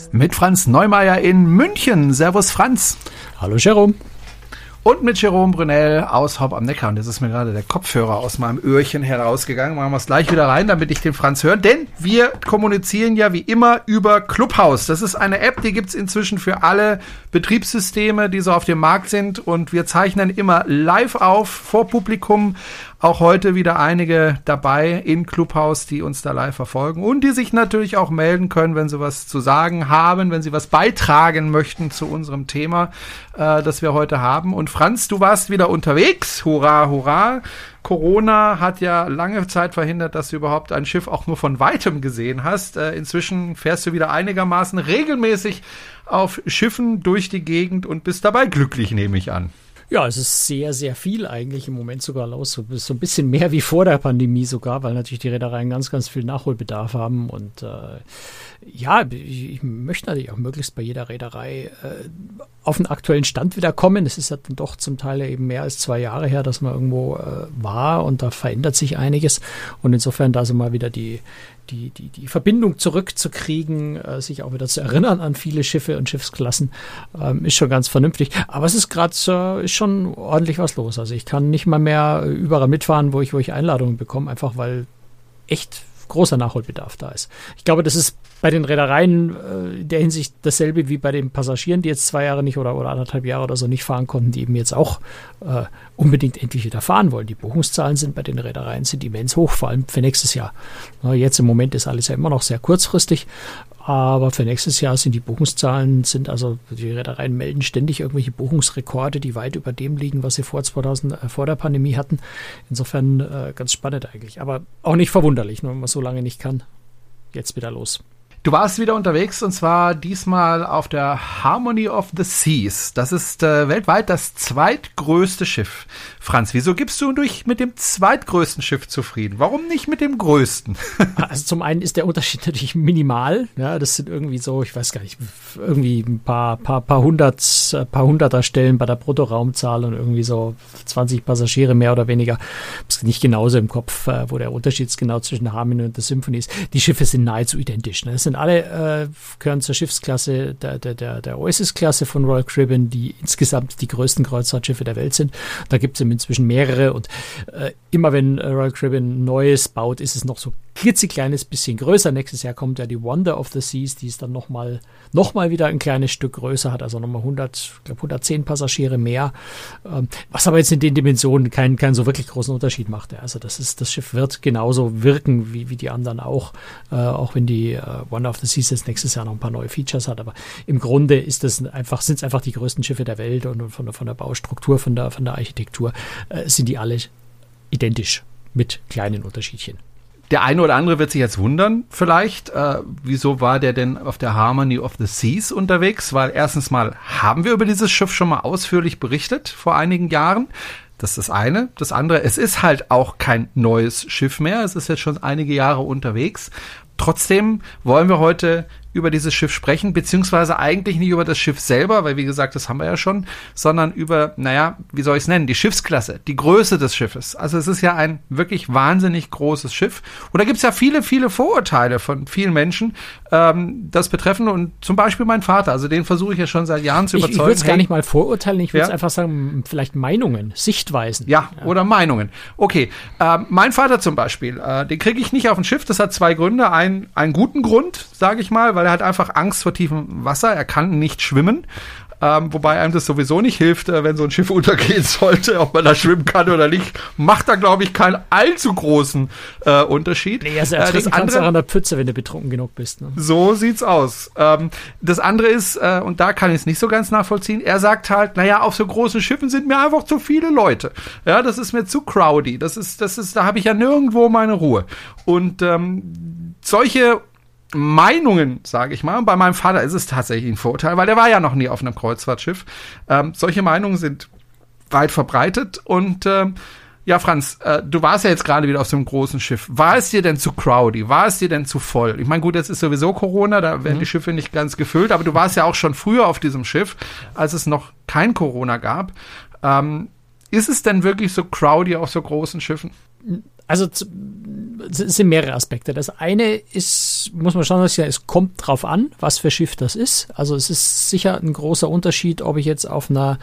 Kreuzfahrt-Podcast. Mit Franz Neumeier in München. Servus Franz. Hallo Jerome. Und mit Jerome Brunel aus Haupt am Neckar. Und jetzt ist mir gerade der Kopfhörer aus meinem Öhrchen herausgegangen. Machen wir es gleich wieder rein, damit ich den Franz höre. Denn wir kommunizieren ja wie immer über Clubhouse. Das ist eine App, die gibt's inzwischen für alle Betriebssysteme, die so auf dem Markt sind. Und wir zeichnen immer live auf vor Publikum auch heute wieder einige dabei in Clubhouse, die uns da live verfolgen und die sich natürlich auch melden können, wenn sie was zu sagen haben, wenn sie was beitragen möchten zu unserem Thema, äh, das wir heute haben. Und Franz, du warst wieder unterwegs. Hurra, hurra. Corona hat ja lange Zeit verhindert, dass du überhaupt ein Schiff auch nur von weitem gesehen hast. Äh, inzwischen fährst du wieder einigermaßen regelmäßig auf Schiffen durch die Gegend und bist dabei glücklich, nehme ich an. Ja, es ist sehr, sehr viel eigentlich im Moment sogar los. So, ein bisschen mehr wie vor der Pandemie sogar, weil natürlich die Reedereien ganz, ganz viel Nachholbedarf haben. Und äh, ja, ich, ich, möchte natürlich auch möglichst bei jeder Reederei äh, auf den aktuellen Stand wieder kommen. Es ist ja dann doch zum Teil eben mehr als zwei Jahre her, dass man irgendwo äh, war und da verändert sich einiges. Und insofern da so mal wieder die, die, die, die Verbindung zurückzukriegen, äh, sich auch wieder zu erinnern an viele Schiffe und Schiffsklassen, ähm, ist schon ganz vernünftig. Aber es ist gerade äh, schon ordentlich was los. Also ich kann nicht mal mehr überall mitfahren, wo ich, wo ich Einladungen bekomme, einfach weil echt großer Nachholbedarf da ist. Ich glaube, das ist bei den Reedereien äh, in der Hinsicht dasselbe wie bei den Passagieren, die jetzt zwei Jahre nicht oder, oder anderthalb Jahre oder so nicht fahren konnten, die eben jetzt auch äh, unbedingt endlich wieder fahren wollen. Die Buchungszahlen sind bei den Reedereien sind immens hoch, vor allem für nächstes Jahr. Na, jetzt im Moment ist alles ja immer noch sehr kurzfristig, aber für nächstes Jahr sind die Buchungszahlen, sind also, die Reedereien melden ständig irgendwelche Buchungsrekorde, die weit über dem liegen, was sie vor 2000, äh, vor der Pandemie hatten. Insofern äh, ganz spannend eigentlich, aber auch nicht verwunderlich, nur wenn man so lange nicht kann. Jetzt wieder los. Du warst wieder unterwegs und zwar diesmal auf der Harmony of the Seas. Das ist äh, weltweit das zweitgrößte Schiff. Franz, wieso gibst du durch mit dem zweitgrößten Schiff zufrieden? Warum nicht mit dem größten? also zum einen ist der Unterschied natürlich minimal. Ja, das sind irgendwie so, ich weiß gar nicht, irgendwie ein paar, paar, paar hundert, äh, paar hunderter Stellen bei der Bruttoraumzahl und irgendwie so 20 Passagiere mehr oder weniger. Ist nicht genauso im Kopf, äh, wo der Unterschied genau zwischen der Harmony und der Symphony ist. Die Schiffe sind nahezu identisch. Ne? Sind alle, äh, gehören zur Schiffsklasse der, der, der, der Oasis-Klasse von Royal Caribbean, die insgesamt die größten Kreuzfahrtschiffe der Welt sind. Da gibt es inzwischen mehrere und äh, immer wenn Royal Caribbean Neues baut, ist es noch so klitzekleines bisschen größer. Nächstes Jahr kommt ja die Wonder of the Seas, die ist dann nochmal noch mal wieder ein kleines Stück größer, hat also nochmal 100, ich glaube 110 Passagiere mehr, ähm, was aber jetzt in den Dimensionen keinen, keinen so wirklich großen Unterschied macht. Also das ist, das Schiff wird genauso wirken wie, wie die anderen auch, äh, auch wenn die äh, Wonder of the Seas jetzt nächstes Jahr noch ein paar neue Features hat, aber im Grunde ist das einfach, sind es einfach die größten Schiffe der Welt und, und von, der, von der Baustruktur, von der, von der Architektur äh, sind die alle identisch mit kleinen Unterschiedchen. Der eine oder andere wird sich jetzt wundern, vielleicht, äh, wieso war der denn auf der Harmony of the Seas unterwegs? Weil erstens mal haben wir über dieses Schiff schon mal ausführlich berichtet vor einigen Jahren. Das ist das eine. Das andere, es ist halt auch kein neues Schiff mehr. Es ist jetzt schon einige Jahre unterwegs. Trotzdem wollen wir heute über dieses Schiff sprechen, beziehungsweise eigentlich nicht über das Schiff selber, weil wie gesagt, das haben wir ja schon, sondern über, naja, wie soll ich es nennen, die Schiffsklasse, die Größe des Schiffes. Also es ist ja ein wirklich wahnsinnig großes Schiff. Und da gibt es ja viele, viele Vorurteile von vielen Menschen, ähm, das betreffen. Und zum Beispiel mein Vater, also den versuche ich ja schon seit Jahren zu überzeugen. Ich, ich würde es gar nicht mal vorurteilen, ich würde es ja? einfach sagen, vielleicht Meinungen, Sichtweisen. Ja, ja. oder Meinungen. Okay, äh, mein Vater zum Beispiel, äh, den kriege ich nicht auf ein Schiff, das hat zwei Gründe. Ein, einen guten Grund, sage ich mal, weil er hat einfach Angst vor tiefem Wasser. Er kann nicht schwimmen. Ähm, wobei einem das sowieso nicht hilft, äh, wenn so ein Schiff untergehen sollte, ob man da schwimmen kann oder nicht, macht da, glaube ich, keinen allzu großen äh, Unterschied. Nee, also äh, das andere, an der Pfütze, wenn du betrunken genug bist. Ne? So sieht's aus. Ähm, das andere ist, äh, und da kann ich es nicht so ganz nachvollziehen, er sagt halt, naja, auf so großen Schiffen sind mir einfach zu viele Leute. Ja, das ist mir zu crowdy. Das ist, das ist, da habe ich ja nirgendwo meine Ruhe. Und ähm, solche Meinungen, sage ich mal. Bei meinem Vater ist es tatsächlich ein Vorurteil, weil der war ja noch nie auf einem Kreuzfahrtschiff. Ähm, solche Meinungen sind weit verbreitet und ähm, ja, Franz, äh, du warst ja jetzt gerade wieder auf so einem großen Schiff. War es dir denn zu crowdy? War es dir denn zu voll? Ich meine, gut, jetzt ist sowieso Corona, da werden mhm. die Schiffe nicht ganz gefüllt, aber du warst ja auch schon früher auf diesem Schiff, als es noch kein Corona gab. Ähm, ist es denn wirklich so crowdy auf so großen Schiffen? Also es sind mehrere Aspekte. Das eine ist, muss man schauen, es kommt drauf an, was für Schiff das ist. Also es ist sicher ein großer Unterschied, ob ich jetzt auf einer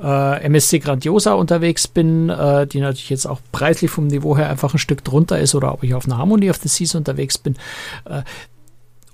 äh, MSC Grandiosa unterwegs bin, äh, die natürlich jetzt auch preislich vom Niveau her einfach ein Stück drunter ist, oder ob ich auf einer Harmony of the Seas unterwegs bin. Äh,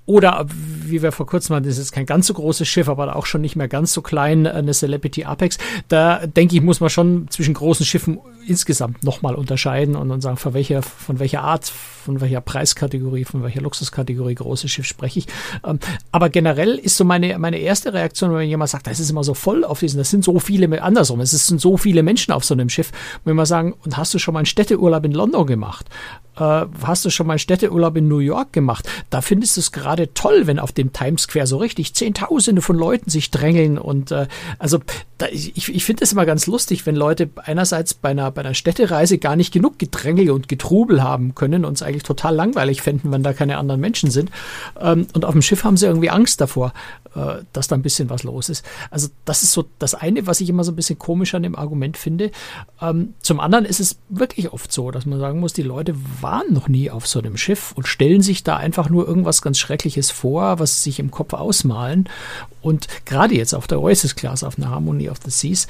oder wie wir vor kurzem hatten, das ist kein ganz so großes Schiff, aber auch schon nicht mehr ganz so klein, eine Celebrity Apex. Da denke ich, muss man schon zwischen großen Schiffen insgesamt nochmal unterscheiden und, und sagen, von welcher, von welcher Art, von welcher Preiskategorie, von welcher Luxuskategorie großes Schiff spreche ich. Ähm, aber generell ist so meine, meine erste Reaktion, wenn jemand sagt, das ist immer so voll auf diesen, das sind so viele, andersrum, es sind so viele Menschen auf so einem Schiff, wenn wir sagen, und hast du schon mal einen Städteurlaub in London gemacht? Äh, hast du schon mal Städteurlaub in New York gemacht? Da findest du es gerade toll, wenn auf dem Times Square so richtig Zehntausende von Leuten sich drängeln und äh, also da, ich, ich finde es immer ganz lustig, wenn Leute einerseits bei einer, bei einer Städtereise gar nicht genug Gedrängel und Getrubel haben können und es eigentlich total langweilig fänden, wenn da keine anderen Menschen sind. Ähm, und auf dem Schiff haben sie irgendwie Angst davor, äh, dass da ein bisschen was los ist. Also das ist so das eine, was ich immer so ein bisschen komisch an dem Argument finde. Ähm, zum anderen ist es wirklich oft so, dass man sagen muss, die Leute waren noch nie auf so einem Schiff und stellen sich da einfach nur irgendwas ganz Schreckliches vor, was sich im Kopf ausmalen. Und gerade jetzt auf der Oasis Class, auf einer Harmony of the Seas,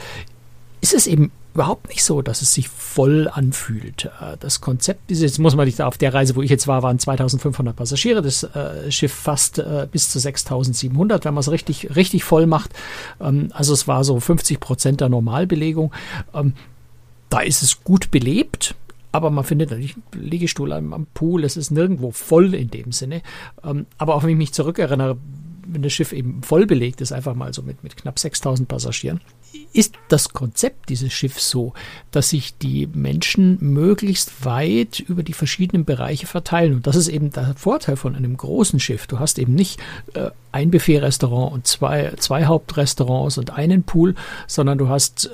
ist es eben überhaupt nicht so, dass es sich voll anfühlt. Äh, das Konzept ist, jetzt muss man nicht auf der Reise, wo ich jetzt war, waren 2500 Passagiere, das äh, Schiff fast äh, bis zu 6700, wenn man es richtig, richtig voll macht. Ähm, also es war so 50 Prozent der Normalbelegung. Ähm, da ist es gut belebt. Aber man findet natürlich einen Liegestuhl am, Pool, es ist nirgendwo voll in dem Sinne. Ähm, aber auch wenn ich mich zurückerinnere, wenn das Schiff eben voll belegt ist, einfach mal so mit, mit knapp 6000 Passagieren, ist das Konzept dieses Schiffs so, dass sich die Menschen möglichst weit über die verschiedenen Bereiche verteilen. Und das ist eben der Vorteil von einem großen Schiff. Du hast eben nicht äh, ein Buffet-Restaurant und zwei, zwei Hauptrestaurants und einen Pool, sondern du hast äh,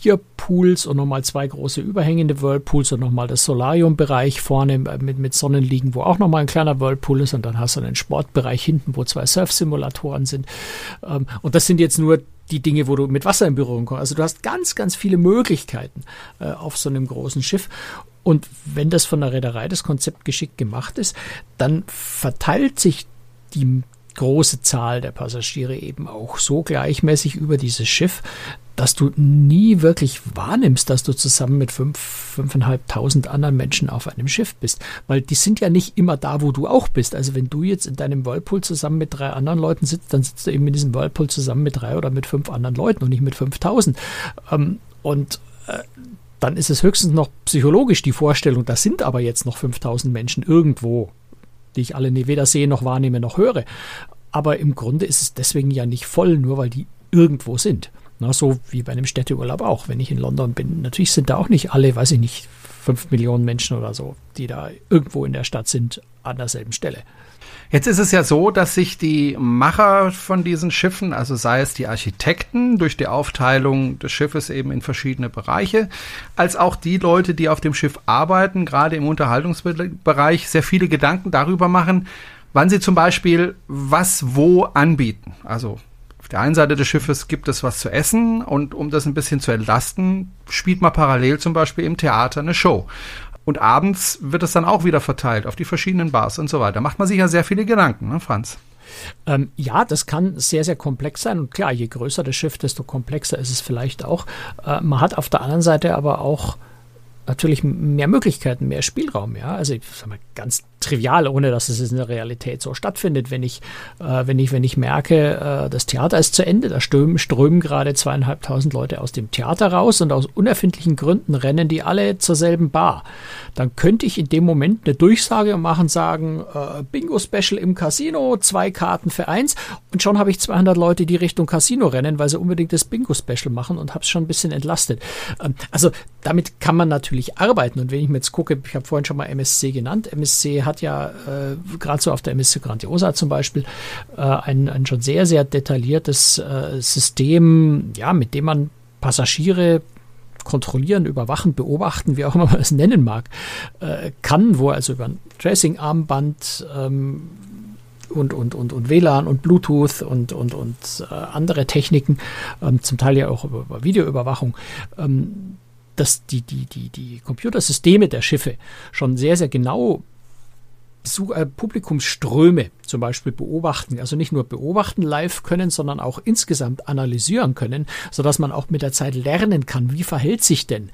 vier Pools und nochmal zwei große überhängende Whirlpools und nochmal das Solarium-Bereich vorne mit, mit Sonnenliegen, wo auch nochmal ein kleiner Whirlpool ist und dann hast du einen Sportbereich hinten, wo zwei Surf-Simulatoren sind. Ähm, und das sind jetzt nur die Dinge, wo du mit Wasser in Berührung kommst. Also du hast ganz, ganz viele Möglichkeiten äh, auf so einem großen Schiff. Und wenn das von der Reederei das Konzept geschickt gemacht ist, dann verteilt sich die große Zahl der Passagiere eben auch so gleichmäßig über dieses Schiff, dass du nie wirklich wahrnimmst, dass du zusammen mit fünf, fünfeinhalbtausend anderen Menschen auf einem Schiff bist. Weil die sind ja nicht immer da, wo du auch bist. Also wenn du jetzt in deinem Whirlpool zusammen mit drei anderen Leuten sitzt, dann sitzt du eben in diesem Whirlpool zusammen mit drei oder mit fünf anderen Leuten und nicht mit fünftausend. Ähm, und äh, dann ist es höchstens noch psychologisch die Vorstellung, da sind aber jetzt noch 5000 Menschen irgendwo, die ich alle weder sehe noch wahrnehme noch höre. Aber im Grunde ist es deswegen ja nicht voll, nur weil die irgendwo sind. Na, so wie bei einem Städteurlaub auch. Wenn ich in London bin, natürlich sind da auch nicht alle, weiß ich nicht, fünf Millionen Menschen oder so, die da irgendwo in der Stadt sind, an derselben Stelle. Jetzt ist es ja so, dass sich die Macher von diesen Schiffen, also sei es die Architekten durch die Aufteilung des Schiffes eben in verschiedene Bereiche, als auch die Leute, die auf dem Schiff arbeiten, gerade im Unterhaltungsbereich, sehr viele Gedanken darüber machen, wann sie zum Beispiel was wo anbieten. Also der einen Seite des Schiffes gibt es was zu essen und um das ein bisschen zu entlasten, spielt man parallel zum Beispiel im Theater eine Show. Und abends wird es dann auch wieder verteilt auf die verschiedenen Bars und so weiter. Macht man sich ja sehr viele Gedanken, ne, Franz? Ähm, ja, das kann sehr, sehr komplex sein. Und klar, je größer das Schiff, desto komplexer ist es vielleicht auch. Äh, man hat auf der anderen Seite aber auch natürlich mehr Möglichkeiten, mehr Spielraum. Ja, also ich sag mal ganz trivial, ohne dass es in der Realität so stattfindet. Wenn ich, äh, wenn ich, wenn ich merke, äh, das Theater ist zu Ende, da strömen, strömen gerade zweieinhalbtausend Leute aus dem Theater raus und aus unerfindlichen Gründen rennen die alle zur selben Bar. Dann könnte ich in dem Moment eine Durchsage machen, sagen, äh, Bingo-Special im Casino, zwei Karten für eins und schon habe ich 200 Leute, die Richtung Casino rennen, weil sie unbedingt das Bingo-Special machen und habe es schon ein bisschen entlastet. Ähm, also damit kann man natürlich arbeiten und wenn ich mir jetzt gucke, ich habe vorhin schon mal MSC genannt, MSC hat hat ja äh, gerade so auf der MSC Grandiosa zum Beispiel äh, ein, ein schon sehr, sehr detailliertes äh, System, ja, mit dem man Passagiere kontrollieren, überwachen, beobachten, wie auch immer man es nennen mag, äh, kann, wo also über ein Tracing-Armband ähm, und, und, und, und WLAN und Bluetooth und, und, und äh, andere Techniken, ähm, zum Teil ja auch über, über Videoüberwachung, ähm, dass die, die, die, die Computersysteme der Schiffe schon sehr, sehr genau Besuch, äh, Publikumsströme zum Beispiel beobachten, also nicht nur beobachten live können, sondern auch insgesamt analysieren können, sodass man auch mit der Zeit lernen kann, wie verhält sich denn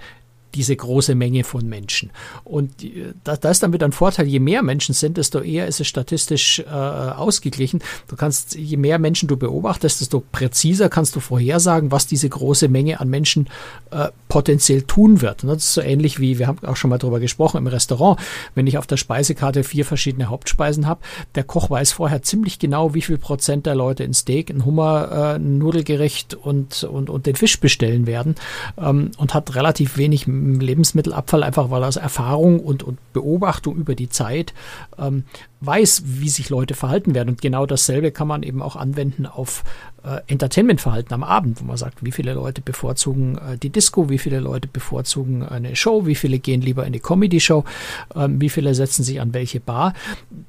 diese große Menge von Menschen. Und äh, da, da ist dann wieder ein Vorteil, je mehr Menschen sind, desto eher ist es statistisch äh, ausgeglichen. Du kannst, je mehr Menschen du beobachtest, desto präziser kannst du vorhersagen, was diese große Menge an Menschen äh, potenziell tun wird. Und das ist so ähnlich wie, wir haben auch schon mal darüber gesprochen, im Restaurant. Wenn ich auf der Speisekarte vier verschiedene Hauptspeisen habe, der Koch weiß vorher ziemlich genau, wie viel Prozent der Leute ein Steak, ein Hummer, äh, ein Nudelgericht und, und, und den Fisch bestellen werden ähm, und hat relativ wenig Lebensmittelabfall, einfach weil er aus Erfahrung und, und Beobachtung über die Zeit ähm, weiß, wie sich Leute verhalten werden. Und genau dasselbe kann man eben auch anwenden auf äh, Entertainmentverhalten am Abend, wo man sagt, wie viele Leute bevorzugen äh, die Disco, wie viele Leute bevorzugen eine Show, wie viele gehen lieber in die Comedy-Show, äh, wie viele setzen sich an welche Bar.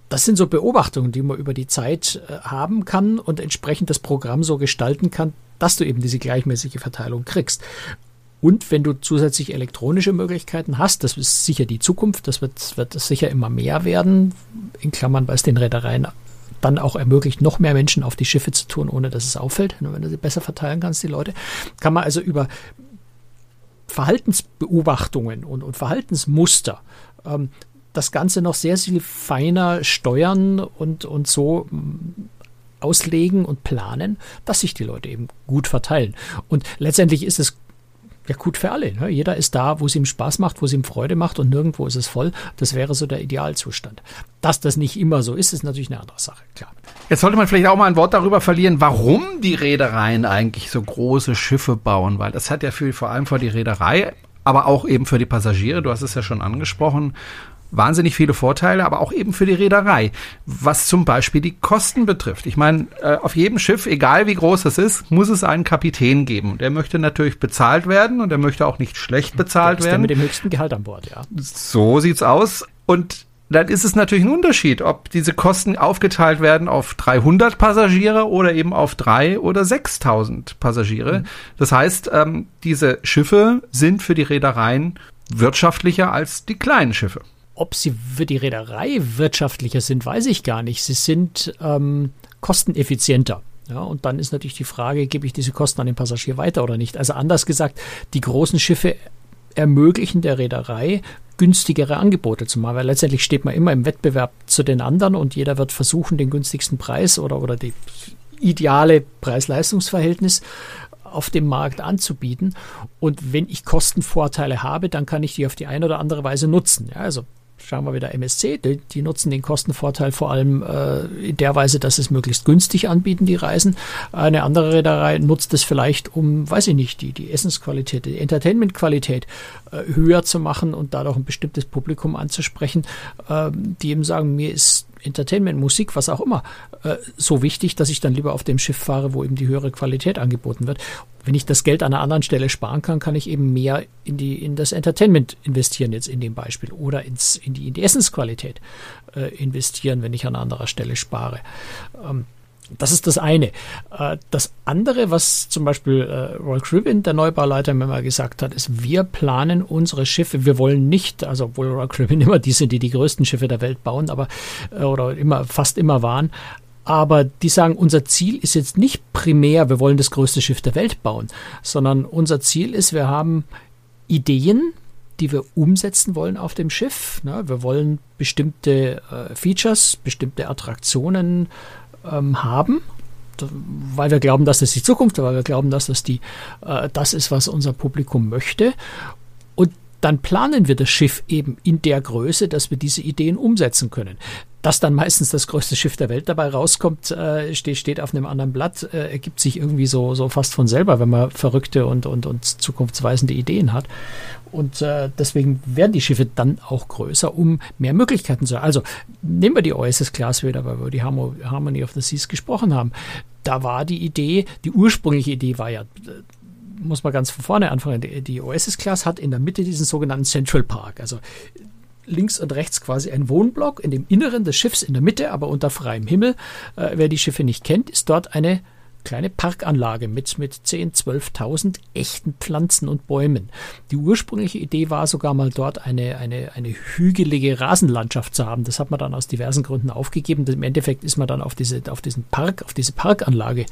Das sind so Beobachtungen, die man über die Zeit äh, haben kann und entsprechend das Programm so gestalten kann, dass du eben diese gleichmäßige Verteilung kriegst. Und wenn du zusätzlich elektronische Möglichkeiten hast, das ist sicher die Zukunft, das wird, wird sicher immer mehr werden, in Klammern, weil es den Reedereien dann auch ermöglicht, noch mehr Menschen auf die Schiffe zu tun, ohne dass es auffällt, wenn du sie besser verteilen kannst, die Leute, kann man also über Verhaltensbeobachtungen und, und Verhaltensmuster ähm, das Ganze noch sehr viel feiner steuern und, und so mm, auslegen und planen, dass sich die Leute eben gut verteilen. Und letztendlich ist es ja gut für alle. Ne? Jeder ist da, wo es ihm Spaß macht, wo es ihm Freude macht und nirgendwo ist es voll. Das wäre so der Idealzustand. Dass das nicht immer so ist, ist natürlich eine andere Sache, klar. Jetzt sollte man vielleicht auch mal ein Wort darüber verlieren, warum die Reedereien eigentlich so große Schiffe bauen, weil das hat ja für, vor allem für die Reederei aber auch eben für die Passagiere, du hast es ja schon angesprochen, wahnsinnig viele Vorteile, aber auch eben für die Reederei, was zum Beispiel die Kosten betrifft. Ich meine, äh, auf jedem Schiff, egal wie groß es ist, muss es einen Kapitän geben. Der möchte natürlich bezahlt werden und er möchte auch nicht schlecht bezahlt werden. Der mit dem höchsten Gehalt an Bord, ja. So sieht's aus. Und dann ist es natürlich ein Unterschied, ob diese Kosten aufgeteilt werden auf 300 Passagiere oder eben auf drei oder 6000 Passagiere. Mhm. Das heißt, ähm, diese Schiffe sind für die Reedereien wirtschaftlicher als die kleinen Schiffe. Ob sie für die Reederei wirtschaftlicher sind, weiß ich gar nicht. Sie sind ähm, kosteneffizienter. Ja, und dann ist natürlich die Frage, gebe ich diese Kosten an den Passagier weiter oder nicht? Also anders gesagt, die großen Schiffe ermöglichen der Reederei günstigere Angebote zu machen, weil letztendlich steht man immer im Wettbewerb zu den anderen und jeder wird versuchen, den günstigsten Preis oder, oder die ideale Preis-Leistungs-Verhältnis auf dem Markt anzubieten. Und wenn ich Kostenvorteile habe, dann kann ich die auf die eine oder andere Weise nutzen. Ja, also schauen wir wieder MSC, die, die nutzen den Kostenvorteil vor allem äh, in der Weise, dass es möglichst günstig anbieten, die Reisen. Eine andere Reederei nutzt es vielleicht, um, weiß ich nicht, die, die Essensqualität, die Entertainmentqualität äh, höher zu machen und dadurch ein bestimmtes Publikum anzusprechen, äh, die eben sagen, mir ist Entertainment, Musik, was auch immer, äh, so wichtig, dass ich dann lieber auf dem Schiff fahre, wo eben die höhere Qualität angeboten wird. Wenn ich das Geld an einer anderen Stelle sparen kann, kann ich eben mehr in die in das Entertainment investieren jetzt in dem Beispiel oder ins in die in die Essensqualität äh, investieren, wenn ich an anderer Stelle spare. Ähm, das ist das eine. Äh, das andere, was zum Beispiel äh, Roy Cribin, der Neubauleiter, mir mal gesagt hat, ist, wir planen unsere Schiffe, wir wollen nicht, also obwohl Roy Cribin immer die sind, die die größten Schiffe der Welt bauen, aber äh, oder immer fast immer waren, aber die sagen, unser Ziel ist jetzt nicht primär, wir wollen das größte Schiff der Welt bauen, sondern unser Ziel ist, wir haben Ideen, die wir umsetzen wollen auf dem Schiff. Wir wollen bestimmte Features, bestimmte Attraktionen ähm, haben, weil wir glauben, dass das die Zukunft ist, weil wir glauben, dass das die, äh, das ist, was unser Publikum möchte. Dann planen wir das Schiff eben in der Größe, dass wir diese Ideen umsetzen können. Dass dann meistens das größte Schiff der Welt dabei rauskommt, äh, steht, steht auf einem anderen Blatt, äh, ergibt sich irgendwie so, so fast von selber, wenn man verrückte und, und, und zukunftsweisende Ideen hat. Und äh, deswegen werden die Schiffe dann auch größer, um mehr Möglichkeiten zu haben. Also nehmen wir die Oasis-Class wieder, weil wir die Harmony of the Seas gesprochen haben. Da war die Idee, die ursprüngliche Idee war ja, muss man ganz von vorne anfangen, die, die Oasis-Class hat in der Mitte diesen sogenannten Central Park. Also links und rechts quasi ein Wohnblock, in dem Inneren des Schiffs in der Mitte, aber unter freiem Himmel. Äh, wer die Schiffe nicht kennt, ist dort eine kleine Parkanlage mit, mit 10, 12.000 echten Pflanzen und Bäumen. Die ursprüngliche Idee war sogar mal dort eine, eine, eine hügelige Rasenlandschaft zu haben. Das hat man dann aus diversen Gründen aufgegeben. Im Endeffekt ist man dann auf, diese, auf diesen Park, auf diese Parkanlage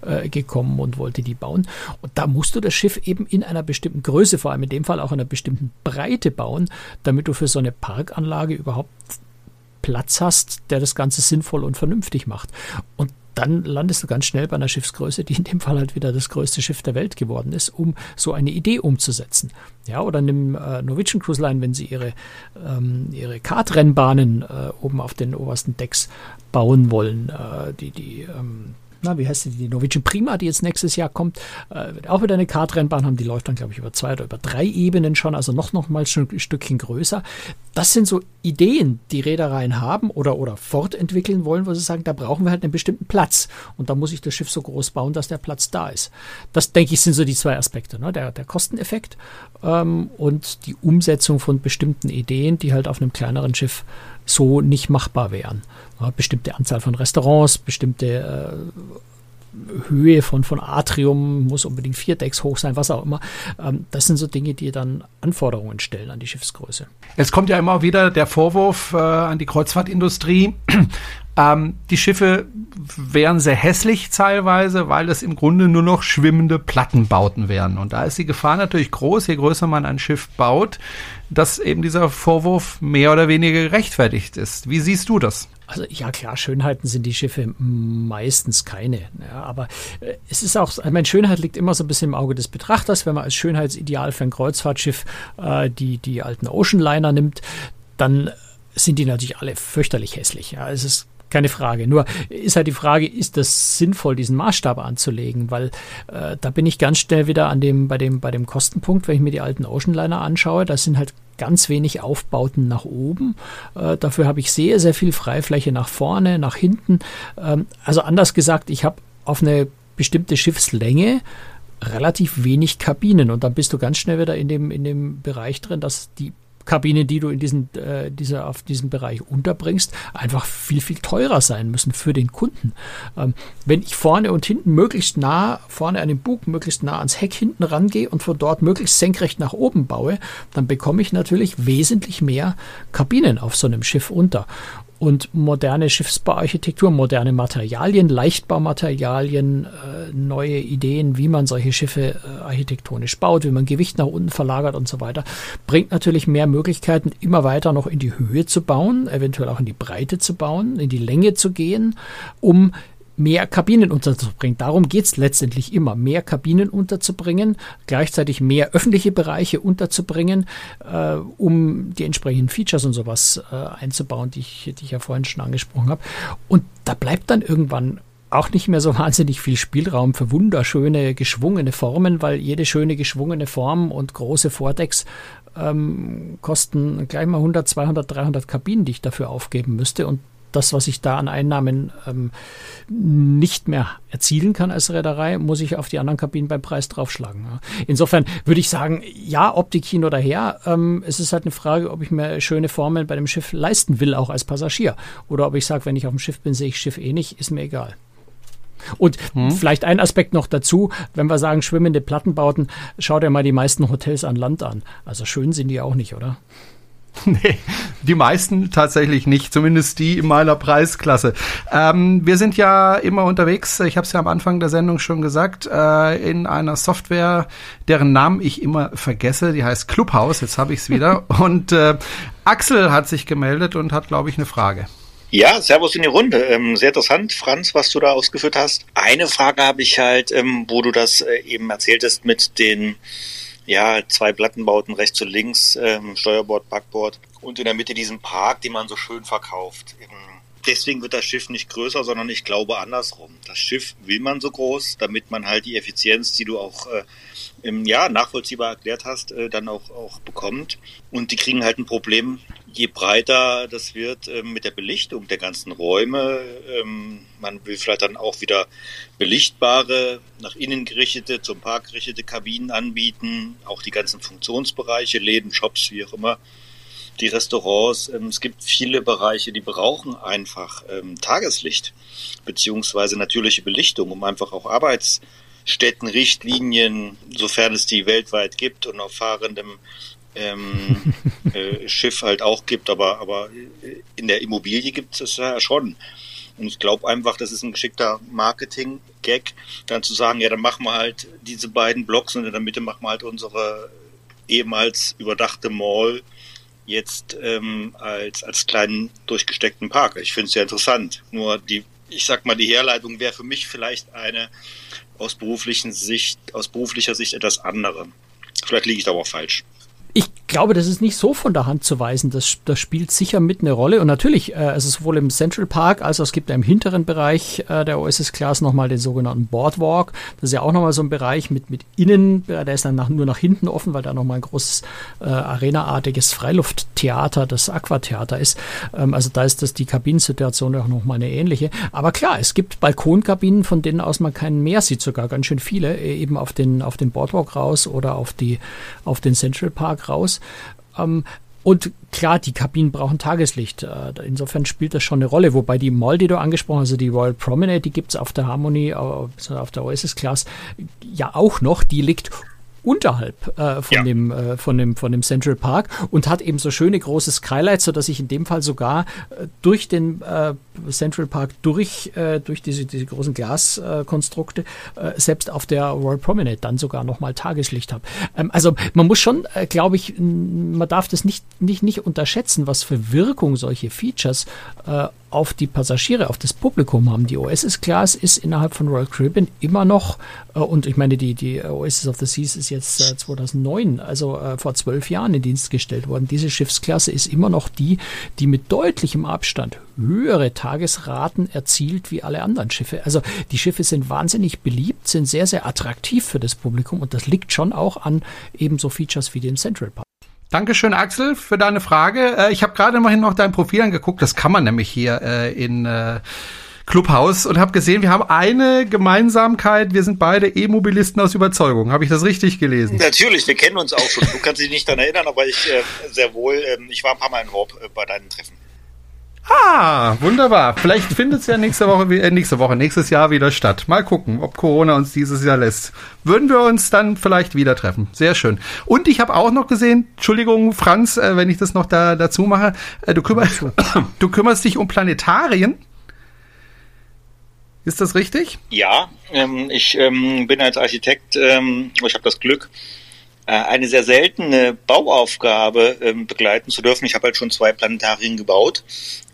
äh, gekommen und wollte die bauen. Und da musst du das Schiff eben in einer bestimmten Größe, vor allem in dem Fall auch in einer bestimmten Breite bauen, damit du für so eine Parkanlage überhaupt Platz hast, der das Ganze sinnvoll und vernünftig macht. Und dann landest du ganz schnell bei einer Schiffsgröße, die in dem Fall halt wieder das größte Schiff der Welt geworden ist, um so eine Idee umzusetzen. Ja, oder nimm äh, Norwegian Cruise Line, wenn sie ihre, ähm, ihre Kartrennbahnen äh, oben auf den obersten Decks bauen wollen, äh, die, die ähm, na, wie heißt die, die Norwegian Prima, die jetzt nächstes Jahr kommt, äh, wird auch wieder eine Kartrennbahn haben. Die läuft dann, glaube ich, über zwei oder über drei Ebenen schon, also noch, noch mal ein Stückchen größer. Das sind so Ideen, die Reedereien haben oder, oder fortentwickeln wollen, wo sie sagen, da brauchen wir halt einen bestimmten Platz. Und da muss ich das Schiff so groß bauen, dass der Platz da ist. Das, denke ich, sind so die zwei Aspekte. Ne? Der, der Kosteneffekt ähm, und die Umsetzung von bestimmten Ideen, die halt auf einem kleineren Schiff so nicht machbar wären. Ja, bestimmte Anzahl von Restaurants, bestimmte äh, Höhe von, von Atrium, muss unbedingt vier Decks hoch sein, was auch immer. Ähm, das sind so Dinge, die dann Anforderungen stellen an die Schiffsgröße. Es kommt ja immer wieder der Vorwurf äh, an die Kreuzfahrtindustrie, ähm, die Schiffe wären sehr hässlich teilweise, weil es im Grunde nur noch schwimmende Plattenbauten wären. Und da ist die Gefahr natürlich groß, je größer man ein Schiff baut, dass eben dieser Vorwurf mehr oder weniger gerechtfertigt ist. Wie siehst du das? Also ja klar, Schönheiten sind die Schiffe meistens keine. Ja, aber äh, es ist auch, ich meine, Schönheit liegt immer so ein bisschen im Auge des Betrachters. Wenn man als Schönheitsideal für ein Kreuzfahrtschiff äh, die, die alten Oceanliner nimmt, dann sind die natürlich alle fürchterlich hässlich. Ja, es ist keine Frage. Nur ist halt die Frage, ist das sinnvoll, diesen Maßstab anzulegen? Weil äh, da bin ich ganz schnell wieder an dem, bei dem, bei dem Kostenpunkt, wenn ich mir die alten Oceanliner anschaue, da sind halt ganz wenig Aufbauten nach oben. Äh, dafür habe ich sehr, sehr viel Freifläche nach vorne, nach hinten. Ähm, also anders gesagt, ich habe auf eine bestimmte Schiffslänge relativ wenig Kabinen und dann bist du ganz schnell wieder in dem, in dem Bereich drin, dass die Kabinen, die du in diesen, äh, dieser, auf diesem Bereich unterbringst, einfach viel, viel teurer sein müssen für den Kunden. Ähm, wenn ich vorne und hinten möglichst nah, vorne an den Bug, möglichst nah ans Heck hinten rangehe und von dort möglichst senkrecht nach oben baue, dann bekomme ich natürlich wesentlich mehr Kabinen auf so einem Schiff unter und moderne Schiffsbauarchitektur, moderne Materialien, Leichtbaumaterialien, äh, neue Ideen, wie man solche Schiffe äh, architektonisch baut, wie man Gewicht nach unten verlagert und so weiter, bringt natürlich mehr Möglichkeiten, immer weiter noch in die Höhe zu bauen, eventuell auch in die Breite zu bauen, in die Länge zu gehen, um mehr Kabinen unterzubringen. Darum geht es letztendlich immer, mehr Kabinen unterzubringen, gleichzeitig mehr öffentliche Bereiche unterzubringen, äh, um die entsprechenden Features und sowas äh, einzubauen, die ich, die ich ja vorhin schon angesprochen habe. Und da bleibt dann irgendwann auch nicht mehr so wahnsinnig viel Spielraum für wunderschöne, geschwungene Formen, weil jede schöne, geschwungene Form und große Vordecks ähm, kosten gleich mal 100, 200, 300 Kabinen, die ich dafür aufgeben müsste. Und das, was ich da an Einnahmen ähm, nicht mehr erzielen kann als Reederei, muss ich auf die anderen Kabinen beim Preis draufschlagen. Ja. Insofern würde ich sagen, ja, Optik hin oder her. Ähm, es ist halt eine Frage, ob ich mir schöne Formeln bei dem Schiff leisten will, auch als Passagier. Oder ob ich sage, wenn ich auf dem Schiff bin, sehe ich Schiff eh nicht, ist mir egal. Und hm. vielleicht ein Aspekt noch dazu, wenn wir sagen schwimmende Plattenbauten, schau dir mal die meisten Hotels an Land an. Also schön sind die auch nicht, oder? Nee, die meisten tatsächlich nicht, zumindest die in meiner Preisklasse. Ähm, wir sind ja immer unterwegs, ich habe es ja am Anfang der Sendung schon gesagt, äh, in einer Software, deren Namen ich immer vergesse, die heißt Clubhouse, jetzt habe ich es wieder. und äh, Axel hat sich gemeldet und hat, glaube ich, eine Frage. Ja, Servus in die Runde. Ähm, sehr interessant, Franz, was du da ausgeführt hast. Eine Frage habe ich halt, ähm, wo du das äh, eben erzähltest mit den ja, zwei Plattenbauten rechts und links, ähm, Steuerbord, Backbord und in der Mitte diesen Park, den man so schön verkauft. Ähm, deswegen wird das Schiff nicht größer, sondern ich glaube andersrum. Das Schiff will man so groß, damit man halt die Effizienz, die du auch äh, im ja nachvollziehbar erklärt hast, äh, dann auch auch bekommt. Und die kriegen halt ein Problem, je breiter das wird äh, mit der Belichtung der ganzen Räume. Ähm, man will vielleicht dann auch wieder belichtbare, nach innen gerichtete, zum Park gerichtete Kabinen anbieten, auch die ganzen Funktionsbereiche, Läden, Shops, wie auch immer. die Restaurants. Ähm, es gibt viele Bereiche, die brauchen einfach ähm, Tageslicht beziehungsweise natürliche Belichtung, um einfach auch Arbeitsstättenrichtlinien, sofern es die weltweit gibt und auf fahrendem ähm, äh, Schiff halt auch gibt, aber, aber in der Immobilie gibt es ja schon. Und ich glaube einfach, das ist ein geschickter Marketing-Gag, dann zu sagen, ja, dann machen wir halt diese beiden Blocks und in der Mitte machen wir halt unsere ehemals überdachte Mall jetzt ähm, als, als kleinen durchgesteckten Park. Ich finde es sehr interessant. Nur die, ich sag mal, die Herleitung wäre für mich vielleicht eine aus beruflichen Sicht, aus beruflicher Sicht etwas andere. Vielleicht liege ich da aber auch falsch. Ich glaube, das ist nicht so von der Hand zu weisen. Das, das spielt sicher mit eine Rolle. Und natürlich, äh, also sowohl im Central Park als auch es gibt im hinteren Bereich äh, der OSS Class nochmal den sogenannten Boardwalk. Das ist ja auch nochmal so ein Bereich mit, mit innen, äh, der ist dann nach, nur nach hinten offen, weil da nochmal ein großes äh, arenaartiges Freilufttheater, das Aquatheater ist. Ähm, also da ist das die Kabinensituation auch nochmal eine ähnliche. Aber klar, es gibt Balkonkabinen, von denen aus man keinen mehr sieht, sogar ganz schön viele, äh, eben auf den, auf den Boardwalk raus oder auf, die, auf den Central Park raus. Ähm, und klar, die Kabinen brauchen Tageslicht. Äh, insofern spielt das schon eine Rolle. Wobei die Mall, die du angesprochen hast, also die Royal Promenade, die gibt es auf der Harmony, auf der Oasis Class ja auch noch. Die liegt unterhalb äh, von, ja. dem, äh, von, dem, von dem Central Park und hat eben so schöne große Skylights, sodass ich in dem Fall sogar äh, durch den äh, Central Park, durch, äh, durch diese, diese großen Glaskonstrukte, äh, selbst auf der Royal Promenade dann sogar nochmal Tageslicht habe. Ähm, also man muss schon, glaube ich, man darf das nicht, nicht, nicht unterschätzen, was für Wirkung solche Features auf die Passagiere, auf das Publikum haben. Die Oasis Class ist innerhalb von Royal Caribbean immer noch, und ich meine, die, die Oasis of the Seas ist jetzt äh, 2009, also äh, vor zwölf Jahren in Dienst gestellt worden. Diese Schiffsklasse ist immer noch die, die mit deutlichem Abstand höhere Tagesraten erzielt wie alle anderen Schiffe. Also die Schiffe sind wahnsinnig beliebt, sind sehr, sehr attraktiv für das Publikum und das liegt schon auch an ebenso Features wie dem Central Park. Dankeschön, Axel, für deine Frage. Äh, ich habe gerade immerhin noch dein Profil angeguckt. Das kann man nämlich hier äh, in äh, Clubhaus und habe gesehen, wir haben eine Gemeinsamkeit. Wir sind beide E-Mobilisten aus Überzeugung. Habe ich das richtig gelesen? Natürlich, wir kennen uns auch schon. Du kannst dich nicht daran erinnern, aber ich äh, sehr wohl. Äh, ich war ein paar Mal in Horb äh, bei deinen Treffen. Ah, wunderbar. Vielleicht findet es ja nächste Woche, äh, nächste Woche, nächstes Jahr wieder statt. Mal gucken, ob Corona uns dieses Jahr lässt. Würden wir uns dann vielleicht wieder treffen. Sehr schön. Und ich habe auch noch gesehen, Entschuldigung, Franz, äh, wenn ich das noch da dazu mache, äh, du, kümmerst, du kümmerst dich um Planetarien. Ist das richtig? Ja, ähm, ich ähm, bin als Architekt, ähm, ich habe das Glück, äh, eine sehr seltene Bauaufgabe ähm, begleiten zu dürfen. Ich habe halt schon zwei Planetarien gebaut.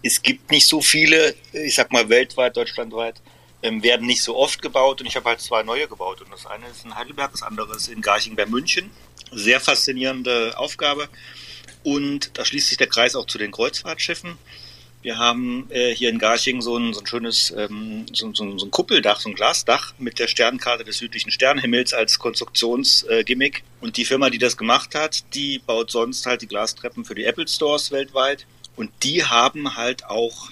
Es gibt nicht so viele, ich sag mal weltweit, deutschlandweit, ähm, werden nicht so oft gebaut und ich habe halt zwei neue gebaut. Und das eine ist in Heidelberg, das andere ist in Garching bei München. Sehr faszinierende Aufgabe. Und da schließt sich der Kreis auch zu den Kreuzfahrtschiffen. Wir haben äh, hier in Garching so ein, so ein schönes ähm, so, so, so, ein Kuppeldach, so ein Glasdach mit der Sternkarte des südlichen Sternenhimmels als Konstruktionsgimmick. Äh, und die Firma, die das gemacht hat, die baut sonst halt die Glastreppen für die Apple Stores weltweit. Und die haben halt auch,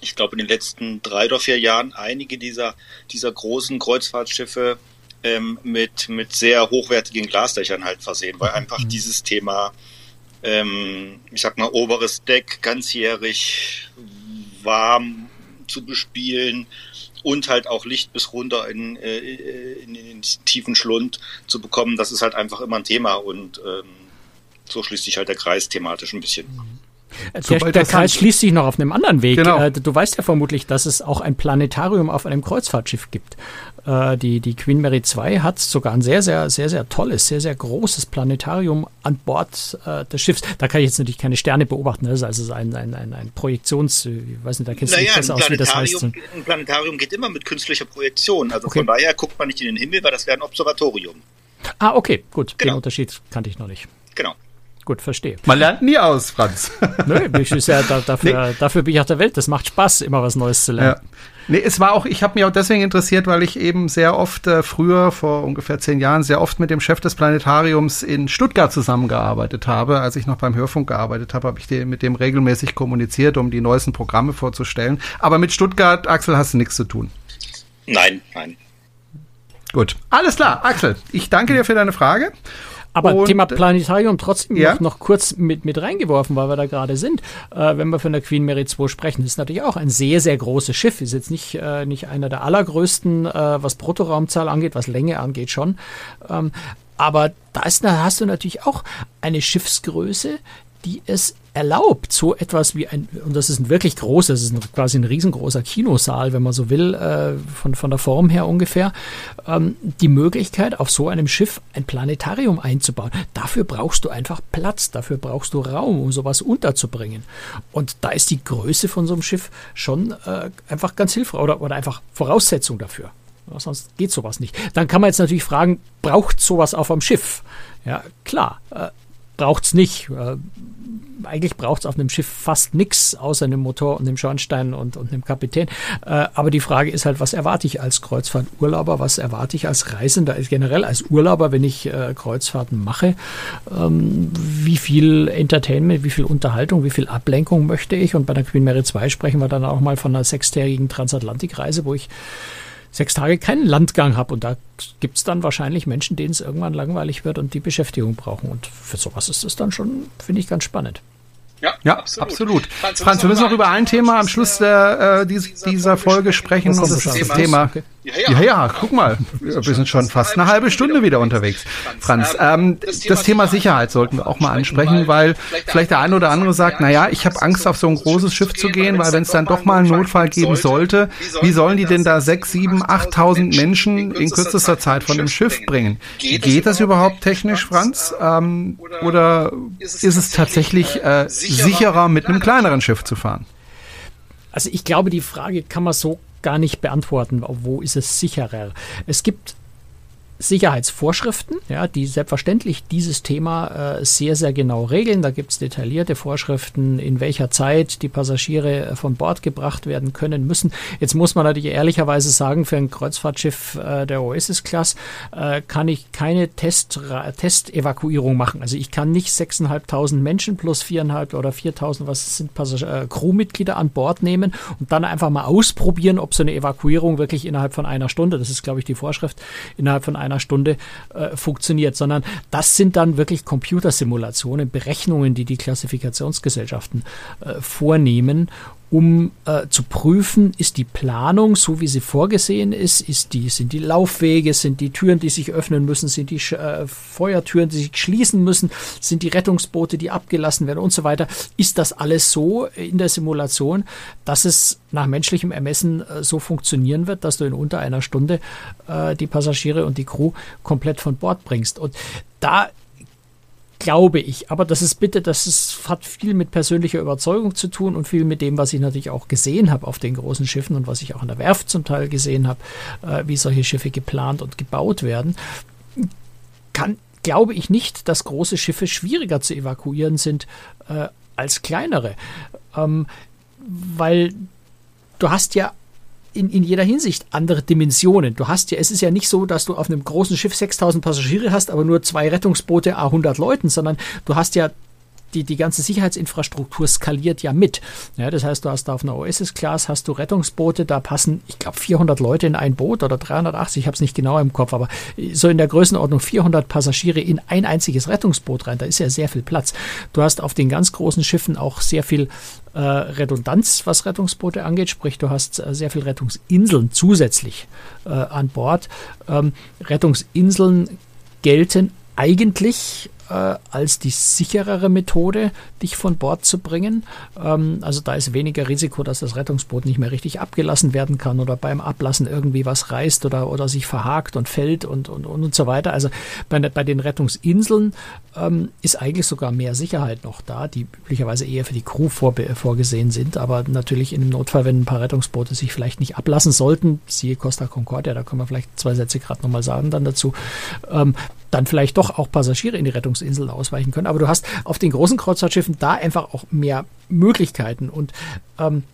ich glaube, in den letzten drei oder vier Jahren einige dieser, dieser großen Kreuzfahrtschiffe ähm, mit, mit sehr hochwertigen Glasdächern halt versehen, weil einfach mhm. dieses Thema ähm, ich sag mal, oberes Deck ganzjährig warm zu bespielen und halt auch Licht bis runter in, äh, in, den tiefen Schlund zu bekommen, das ist halt einfach immer ein Thema und ähm, so schließt sich halt der Kreis thematisch ein bisschen. Mhm. Der, der Kreis schließt sich noch auf einem anderen Weg. Genau. Äh, du weißt ja vermutlich, dass es auch ein Planetarium auf einem Kreuzfahrtschiff gibt. Äh, die, die Queen Mary 2 hat sogar ein sehr, sehr, sehr, sehr tolles, sehr, sehr großes Planetarium an Bord äh, des Schiffs. Da kann ich jetzt natürlich keine Sterne beobachten. Das ist also ein, ein, ein, ein Projektions, ich weiß nicht, da kennst naja, du dich besser aus, wie das heißt. Ein Planetarium geht immer mit künstlicher Projektion. Also okay. von daher guckt man nicht in den Himmel, weil das wäre ein Observatorium. Ah, okay, gut. Genau. Den Unterschied kannte ich noch nicht. Genau. Gut, verstehe. Man lernt nie aus, Franz. Nö, ich ist ja da, dafür, nee. dafür bin ich auf der Welt. Das macht Spaß, immer was Neues zu lernen. Ja. Nee, es war auch, ich habe mich auch deswegen interessiert, weil ich eben sehr oft äh, früher, vor ungefähr zehn Jahren, sehr oft mit dem Chef des Planetariums in Stuttgart zusammengearbeitet habe. Als ich noch beim Hörfunk gearbeitet habe, habe ich den, mit dem regelmäßig kommuniziert, um die neuesten Programme vorzustellen. Aber mit Stuttgart, Axel, hast du nichts zu tun. Nein, nein. Gut. Alles klar, Axel. Ich danke dir für deine Frage. Aber und, Thema Planetarium trotzdem ja? noch, noch, kurz mit, mit reingeworfen, weil wir da gerade sind. Äh, wenn wir von der Queen Mary 2 sprechen, ist natürlich auch ein sehr, sehr großes Schiff. Ist jetzt nicht, äh, nicht einer der allergrößten, äh, was Bruttoraumzahl angeht, was Länge angeht schon. Ähm, aber da, ist, da hast du natürlich auch eine Schiffsgröße, die es erlaubt, so etwas wie ein, und das ist ein wirklich groß, das ist ein, quasi ein riesengroßer Kinosaal, wenn man so will, äh, von, von der Form her ungefähr, ähm, die Möglichkeit, auf so einem Schiff ein Planetarium einzubauen. Dafür brauchst du einfach Platz, dafür brauchst du Raum, um sowas unterzubringen. Und da ist die Größe von so einem Schiff schon äh, einfach ganz hilfreich oder, oder einfach Voraussetzung dafür. Sonst geht sowas nicht. Dann kann man jetzt natürlich fragen, braucht sowas auf einem Schiff? Ja, klar, äh, braucht es nicht. Äh, eigentlich braucht es auf einem Schiff fast nichts außer einem Motor und einem Schornstein und, und einem Kapitän. Äh, aber die Frage ist halt, was erwarte ich als Kreuzfahrturlauber? Was erwarte ich als Reisender, generell als Urlauber, wenn ich äh, Kreuzfahrten mache? Ähm, wie viel Entertainment, wie viel Unterhaltung, wie viel Ablenkung möchte ich? Und bei der Queen Mary 2 sprechen wir dann auch mal von einer sechstägigen Transatlantikreise, wo ich sechs Tage keinen Landgang habe. Und da gibt es dann wahrscheinlich Menschen, denen es irgendwann langweilig wird und die Beschäftigung brauchen. Und für sowas ist es dann schon, finde ich, ganz spannend. Ja, ja absolut. absolut. Franz, Franz, wir müssen noch über ein Thema am Schluss der, äh, dies, dieser Folge sprechen. Und das ist das Thema. Okay. Ja ja. ja, ja, guck mal. Wir sind schon fast eine halbe Stunde wieder unterwegs. Franz, ähm, das Thema Sicherheit sollten wir auch mal ansprechen, weil vielleicht der eine oder andere sagt, na ja, ich habe Angst, auf so ein großes Schiff zu gehen, weil wenn es dann doch mal einen Notfall geben sollte, wie sollen die denn da sechs, sieben, achttausend Menschen in kürzester Zeit von dem Schiff bringen? Geht das überhaupt technisch, Franz? Ähm, oder ist es tatsächlich äh, sicherer, mit einem kleineren Schiff zu fahren? Also ich glaube, die Frage kann man so gar nicht beantworten, wo ist es sicherer. Es gibt Sicherheitsvorschriften, ja, die selbstverständlich dieses Thema äh, sehr, sehr genau regeln. Da gibt es detaillierte Vorschriften, in welcher Zeit die Passagiere äh, von Bord gebracht werden können müssen. Jetzt muss man natürlich ehrlicherweise sagen, für ein Kreuzfahrtschiff äh, der Oasis-Class äh, kann ich keine Test, Testevakuierung machen. Also ich kann nicht 6.500 Menschen plus 4.500 oder 4.000, was sind Passagier, äh, Crewmitglieder an Bord nehmen und dann einfach mal ausprobieren, ob so eine Evakuierung wirklich innerhalb von einer Stunde, das ist glaube ich die Vorschrift, innerhalb von einer einer Stunde äh, funktioniert, sondern das sind dann wirklich Computersimulationen, Berechnungen, die die Klassifikationsgesellschaften äh, vornehmen um äh, zu prüfen, ist die Planung so, wie sie vorgesehen ist, ist die, sind die Laufwege, sind die Türen, die sich öffnen müssen, sind die äh, Feuertüren, die sich schließen müssen, sind die Rettungsboote, die abgelassen werden und so weiter. Ist das alles so in der Simulation, dass es nach menschlichem Ermessen äh, so funktionieren wird, dass du in unter einer Stunde äh, die Passagiere und die Crew komplett von Bord bringst? Und da glaube ich. Aber das ist bitte, das ist, hat viel mit persönlicher Überzeugung zu tun und viel mit dem, was ich natürlich auch gesehen habe auf den großen Schiffen und was ich auch an der Werft zum Teil gesehen habe, äh, wie solche Schiffe geplant und gebaut werden. Kann, glaube ich nicht, dass große Schiffe schwieriger zu evakuieren sind äh, als kleinere. Ähm, weil du hast ja in, in jeder Hinsicht andere Dimensionen. Du hast ja, es ist ja nicht so, dass du auf einem großen Schiff 6000 Passagiere hast, aber nur zwei Rettungsboote, 100 Leuten, sondern du hast ja die, die ganze Sicherheitsinfrastruktur skaliert ja mit. Ja, das heißt, du hast da auf einer Oasis-Class hast du Rettungsboote, da passen, ich glaube, 400 Leute in ein Boot oder 380, ich habe es nicht genau im Kopf, aber so in der Größenordnung 400 Passagiere in ein einziges Rettungsboot rein, da ist ja sehr viel Platz. Du hast auf den ganz großen Schiffen auch sehr viel äh, Redundanz, was Rettungsboote angeht, sprich, du hast äh, sehr viel Rettungsinseln zusätzlich äh, an Bord. Ähm, Rettungsinseln gelten eigentlich äh, als die sicherere Methode, dich von Bord zu bringen. Ähm, also da ist weniger Risiko, dass das Rettungsboot nicht mehr richtig abgelassen werden kann oder beim Ablassen irgendwie was reißt oder, oder sich verhakt und fällt und, und, und, so weiter. Also bei, bei den Rettungsinseln ähm, ist eigentlich sogar mehr Sicherheit noch da, die üblicherweise eher für die Crew vor, vorgesehen sind, aber natürlich in einem Notfall, wenn ein paar Rettungsboote sich vielleicht nicht ablassen sollten, siehe Costa Concordia, da können wir vielleicht zwei Sätze gerade nochmal sagen dann dazu, ähm, dann vielleicht doch auch Passagiere in die Rettungsinsel ausweichen können. Aber du hast auf den großen Kreuzfahrtschiffen da einfach auch mehr Möglichkeiten und ähm,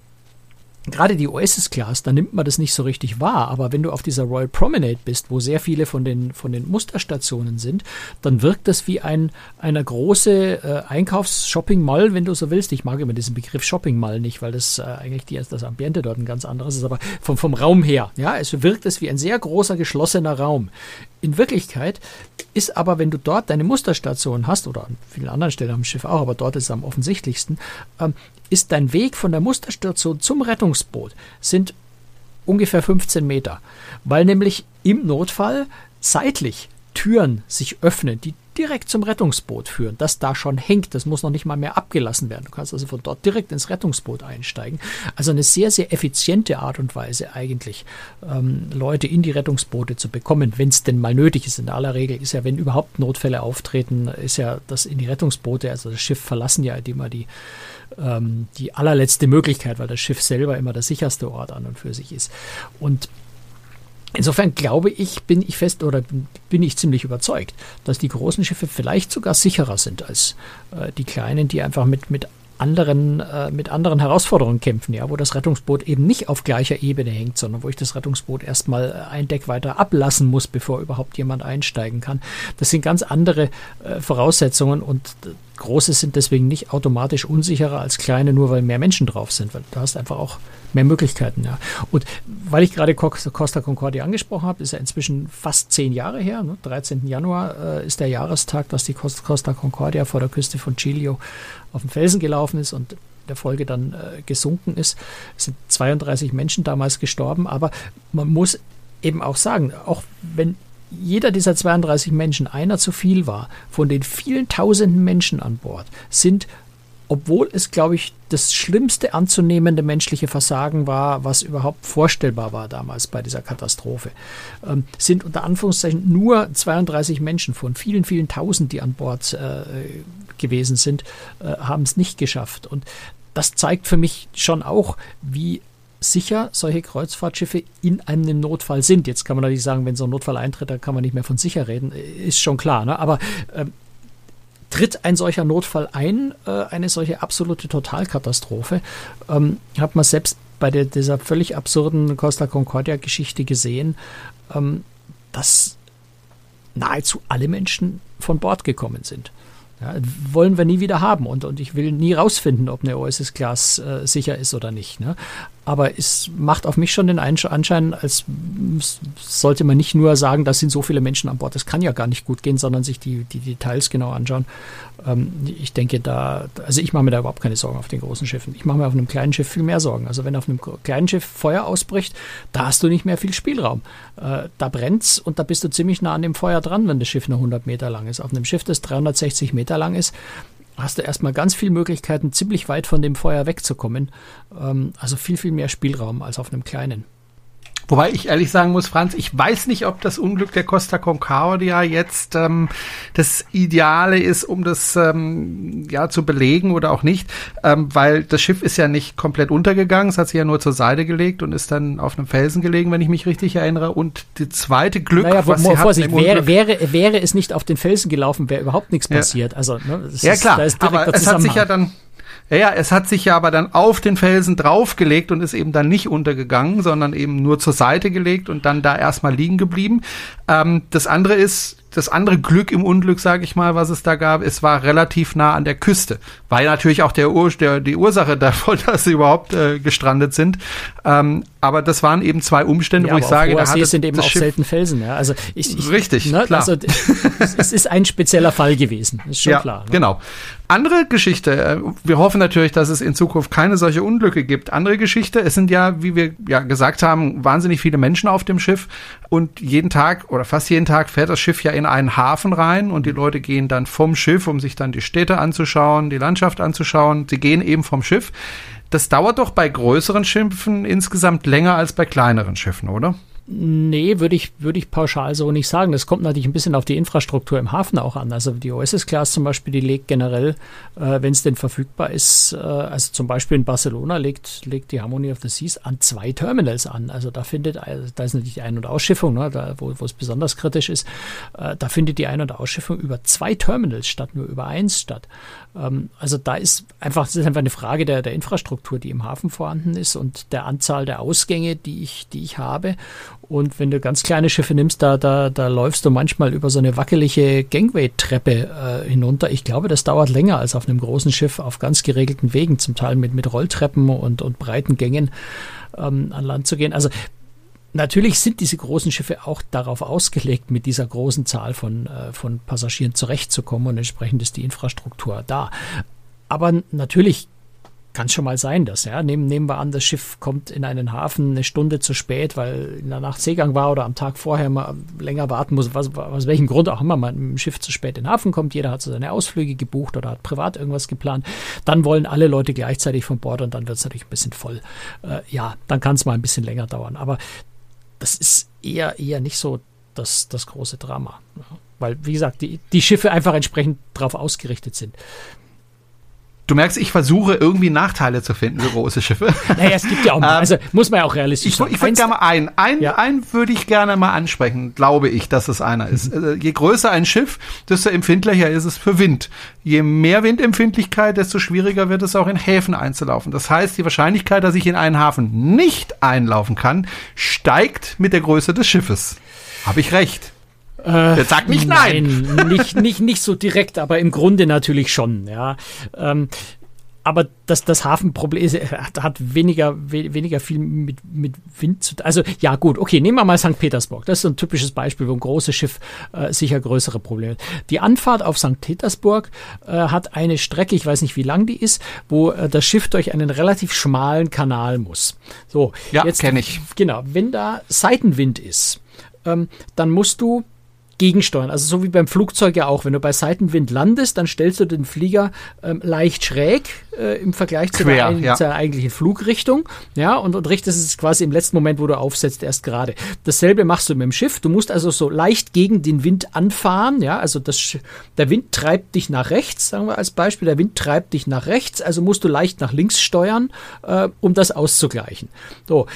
gerade die Oasis-Class, da nimmt man das nicht so richtig wahr, aber wenn du auf dieser Royal Promenade bist, wo sehr viele von den, von den Musterstationen sind, dann wirkt das wie ein, eine große äh, Einkaufs-Shopping-Mall, wenn du so willst. Ich mag immer diesen Begriff Shopping-Mall nicht, weil das äh, eigentlich die, das Ambiente dort ein ganz anderes ist, aber vom, vom Raum her, ja, es wirkt es wie ein sehr großer, geschlossener Raum in Wirklichkeit ist aber, wenn du dort deine Musterstation hast, oder an vielen anderen Stellen am Schiff auch, aber dort ist es am offensichtlichsten, ähm, ist dein Weg von der Musterstation zum Rettungsboot sind ungefähr 15 Meter, weil nämlich im Notfall seitlich Türen sich öffnen, die direkt zum Rettungsboot führen, das da schon hängt. Das muss noch nicht mal mehr abgelassen werden. Du kannst also von dort direkt ins Rettungsboot einsteigen. Also eine sehr, sehr effiziente Art und Weise eigentlich, ähm, Leute in die Rettungsboote zu bekommen, wenn es denn mal nötig ist. In aller Regel ist ja, wenn überhaupt Notfälle auftreten, ist ja das in die Rettungsboote, also das Schiff verlassen ja immer die ähm, die allerletzte Möglichkeit, weil das Schiff selber immer der sicherste Ort an und für sich ist. Und Insofern glaube ich, bin ich fest oder bin ich ziemlich überzeugt, dass die großen Schiffe vielleicht sogar sicherer sind als äh, die kleinen, die einfach mit, mit anderen, äh, mit anderen Herausforderungen kämpfen, ja, wo das Rettungsboot eben nicht auf gleicher Ebene hängt, sondern wo ich das Rettungsboot erstmal ein Deck weiter ablassen muss, bevor überhaupt jemand einsteigen kann. Das sind ganz andere äh, Voraussetzungen und große sind deswegen nicht automatisch unsicherer als kleine, nur weil mehr Menschen drauf sind, weil du hast einfach auch mehr Möglichkeiten, ja. Und weil ich gerade Costa Concordia angesprochen habe, ist ja inzwischen fast zehn Jahre her, ne? 13. Januar äh, ist der Jahrestag, dass die Costa Concordia vor der Küste von Chilio auf den Felsen gelaufen ist und der Folge dann äh, gesunken ist. Es sind 32 Menschen damals gestorben, aber man muss eben auch sagen, auch wenn jeder dieser 32 Menschen einer zu viel war, von den vielen tausenden Menschen an Bord, sind obwohl es, glaube ich, das schlimmste anzunehmende menschliche Versagen war, was überhaupt vorstellbar war damals bei dieser Katastrophe, ähm, sind unter Anführungszeichen nur 32 Menschen von vielen, vielen Tausend, die an Bord äh, gewesen sind, äh, haben es nicht geschafft. Und das zeigt für mich schon auch, wie sicher solche Kreuzfahrtschiffe in einem Notfall sind. Jetzt kann man natürlich sagen, wenn so ein Notfall eintritt, dann kann man nicht mehr von sicher reden, ist schon klar. Ne? Aber ähm, tritt ein solcher Notfall ein, äh, eine solche absolute Totalkatastrophe, ähm, hat man selbst bei der, dieser völlig absurden Costa Concordia-Geschichte gesehen, ähm, dass nahezu alle Menschen von Bord gekommen sind. Ja, wollen wir nie wieder haben und, und ich will nie rausfinden, ob eine OSS Class äh, sicher ist oder nicht. Ne? Aber es macht auf mich schon den Anschein, als sollte man nicht nur sagen, das sind so viele Menschen an Bord, das kann ja gar nicht gut gehen, sondern sich die, die Details genau anschauen. Ähm, ich denke da, also ich mache mir da überhaupt keine Sorgen auf den großen Schiffen. Ich mache mir auf einem kleinen Schiff viel mehr Sorgen. Also wenn auf einem kleinen Schiff Feuer ausbricht, da hast du nicht mehr viel Spielraum. Äh, da brennt's und da bist du ziemlich nah an dem Feuer dran, wenn das Schiff nur 100 Meter lang ist. Auf einem Schiff, das 360 Meter lang ist, hast du erstmal ganz viele Möglichkeiten, ziemlich weit von dem Feuer wegzukommen. Ähm, also viel, viel mehr Spielraum als auf einem kleinen. Wobei ich ehrlich sagen muss, Franz, ich weiß nicht, ob das Unglück der Costa Concordia jetzt ähm, das Ideale ist, um das ähm, ja zu belegen oder auch nicht, ähm, weil das Schiff ist ja nicht komplett untergegangen, es hat sich ja nur zur Seite gelegt und ist dann auf einem Felsen gelegen, wenn ich mich richtig erinnere. Und die zweite Glück, naja, was sie Vorsicht, wäre, wäre, wäre es nicht auf den Felsen gelaufen, wäre überhaupt nichts passiert. Ja. Also ne, ja klar, ist, aber es hat sich ja dann ja, ja, es hat sich ja aber dann auf den Felsen draufgelegt und ist eben dann nicht untergegangen, sondern eben nur zur Seite gelegt und dann da erstmal liegen geblieben. Ähm, das andere ist, das andere Glück im Unglück, sage ich mal, was es da gab, es war relativ nah an der Küste. War ja natürlich auch der, Ur der die Ursache davon, dass sie überhaupt äh, gestrandet sind. Ähm, aber das waren eben zwei Umstände, ja, wo ich sage, da hat sind eben auch Schiff selten Felsen. Ja? Also ich, ich, richtig, ne, klar. Also, es ist ein spezieller Fall gewesen, ist schon ja, klar. Ne? Genau. Andere Geschichte. Äh, wir hoffen natürlich, dass es in Zukunft keine solche Unglücke gibt. Andere Geschichte. Es sind ja, wie wir ja gesagt haben, wahnsinnig viele Menschen auf dem Schiff und jeden Tag oder fast jeden Tag fährt das Schiff ja in einen Hafen rein und die Leute gehen dann vom Schiff, um sich dann die Städte anzuschauen, die Landschaft anzuschauen. Sie gehen eben vom Schiff. Das dauert doch bei größeren Schiffen insgesamt länger als bei kleineren Schiffen, oder? Nee, würde ich, würde ich pauschal so nicht sagen. Das kommt natürlich ein bisschen auf die Infrastruktur im Hafen auch an. Also die OSS-Class zum Beispiel, die legt generell, äh, wenn es denn verfügbar ist, äh, also zum Beispiel in Barcelona legt, legt die Harmony of the Seas an zwei Terminals an. Also da findet, also da ist natürlich die Ein- und Ausschiffung, ne, da, wo, es besonders kritisch ist, äh, da findet die Ein- und Ausschiffung über zwei Terminals statt, nur über eins statt. Ähm, also da ist einfach, ist einfach eine Frage der, der Infrastruktur, die im Hafen vorhanden ist und der Anzahl der Ausgänge, die ich, die ich habe. Und wenn du ganz kleine Schiffe nimmst, da, da, da läufst du manchmal über so eine wackelige Gangway-Treppe äh, hinunter. Ich glaube, das dauert länger als auf einem großen Schiff auf ganz geregelten Wegen, zum Teil mit, mit Rolltreppen und, und breiten Gängen ähm, an Land zu gehen. Also Natürlich sind diese großen Schiffe auch darauf ausgelegt, mit dieser großen Zahl von, äh, von Passagieren zurechtzukommen und entsprechend ist die Infrastruktur da. Aber natürlich kann schon mal sein, dass, ja, nehmen, nehmen wir an, das Schiff kommt in einen Hafen eine Stunde zu spät, weil in der Nacht Seegang war oder am Tag vorher mal länger warten muss, was, aus welchem Grund auch immer man mit dem Schiff zu spät in den Hafen kommt. Jeder hat so seine Ausflüge gebucht oder hat privat irgendwas geplant. Dann wollen alle Leute gleichzeitig von Bord und dann wird es natürlich ein bisschen voll. Äh, ja, dann kann es mal ein bisschen länger dauern. Aber das ist eher, eher nicht so das, das große Drama. Weil, wie gesagt, die, die Schiffe einfach entsprechend darauf ausgerichtet sind. Du merkst, ich versuche irgendwie Nachteile zu finden für große Schiffe. Naja, es gibt ja auch, ähm, also muss man ja auch realistisch ich, sein. Ich würde gerne mal einen, einen, ja. einen würde ich gerne mal ansprechen, glaube ich, dass es einer ist. Mhm. Also, je größer ein Schiff, desto empfindlicher ist es für Wind. Je mehr Windempfindlichkeit, desto schwieriger wird es auch in Häfen einzulaufen. Das heißt, die Wahrscheinlichkeit, dass ich in einen Hafen nicht einlaufen kann, steigt mit der Größe des Schiffes. Habe ich recht? Äh, Jetzt sag nicht nein. nein. nicht, nicht, nicht so direkt, aber im Grunde natürlich schon, ja. Ähm, aber das, das Hafenproblem hat, hat weniger, we, weniger viel mit, mit Wind zu tun. Also ja gut, okay, nehmen wir mal St. Petersburg. Das ist so ein typisches Beispiel, wo ein großes Schiff äh, sicher größere Probleme hat. Die Anfahrt auf St. Petersburg äh, hat eine Strecke, ich weiß nicht wie lang die ist, wo äh, das Schiff durch einen relativ schmalen Kanal muss. So, ja, kenne ich. Genau, wenn da Seitenwind ist, ähm, dann musst du gegensteuern. Also so wie beim Flugzeug ja auch. Wenn du bei Seitenwind landest, dann stellst du den Flieger ähm, leicht schräg äh, im Vergleich zu, Quer, der, ja. zur eigentlichen Flugrichtung. Ja, und, und richtest es quasi im letzten Moment, wo du aufsetzt, erst gerade. Dasselbe machst du mit dem Schiff. Du musst also so leicht gegen den Wind anfahren. Ja, also das, der Wind treibt dich nach rechts, sagen wir als Beispiel. Der Wind treibt dich nach rechts, also musst du leicht nach links steuern, äh, um das auszugleichen. So.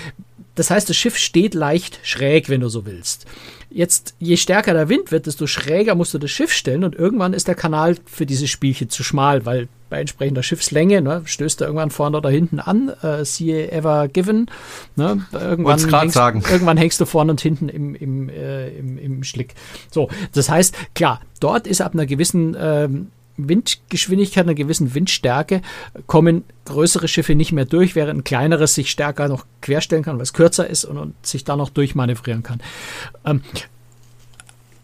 Das heißt, das Schiff steht leicht schräg, wenn du so willst. Jetzt, je stärker der Wind wird, desto schräger musst du das Schiff stellen und irgendwann ist der Kanal für dieses Spielchen zu schmal, weil bei entsprechender Schiffslänge ne, stößt er irgendwann vorne oder hinten an, äh, siehe Ever Given. Ne, irgendwann, hängst, sagen. irgendwann hängst du vorne und hinten im, im, äh, im, im Schlick. So, das heißt, klar, dort ist ab einer gewissen ähm, Windgeschwindigkeit, einer gewissen Windstärke kommen größere Schiffe nicht mehr durch, während ein kleineres sich stärker noch querstellen kann, weil es kürzer ist und, und sich da noch durchmanövrieren kann. Ähm,